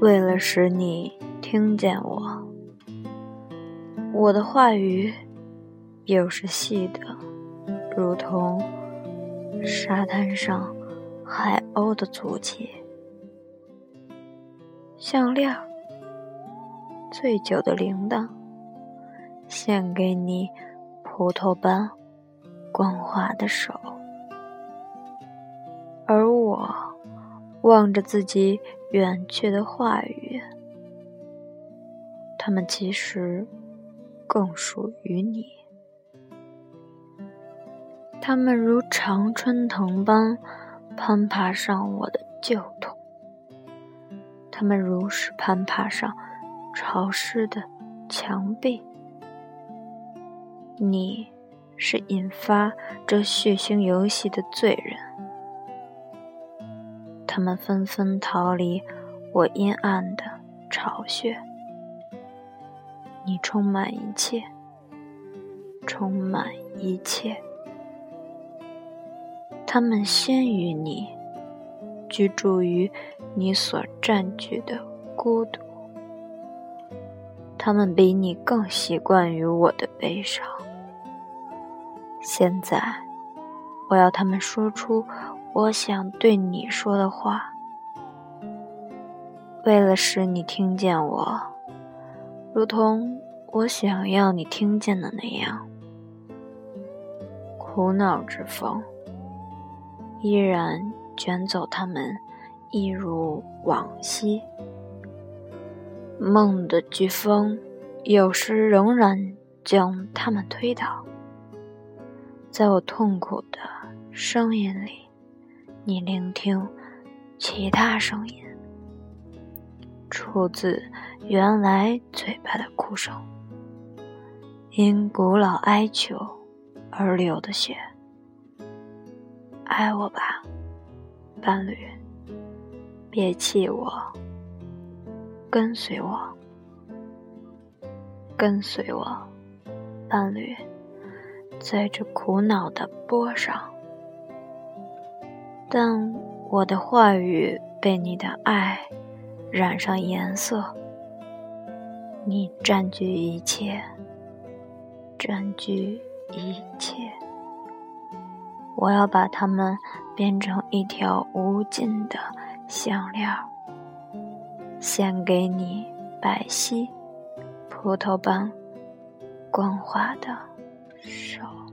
为了使你听见我，我的话语又是细的，如同沙滩上海鸥的足迹。项链，醉酒的铃铛，献给你葡萄般光滑的手。而我望着自己远去的话语，他们其实更属于你。他们如常春藤般攀爬上我的旧痛，他们如是攀爬上潮湿的墙壁。你是引发这血腥游戏的罪人。他们纷纷逃离我阴暗的巢穴。你充满一切，充满一切。他们先于你，居住于你所占据的孤独。他们比你更习惯于我的悲伤。现在，我要他们说出。我想对你说的话，为了使你听见我，如同我想要你听见的那样，苦恼之风依然卷走他们，一如往昔。梦的飓风有时仍然将他们推倒，在我痛苦的声音里。你聆听其他声音，出自原来嘴巴的哭声，因古老哀求而流的血。爱我吧，伴侣，别弃我，跟随我，跟随我，伴侣，在这苦恼的波上。但我的话语被你的爱染上颜色，你占据一切，占据一切。我要把它们变成一条无尽的项链，献给你白皙、葡萄般光滑的手。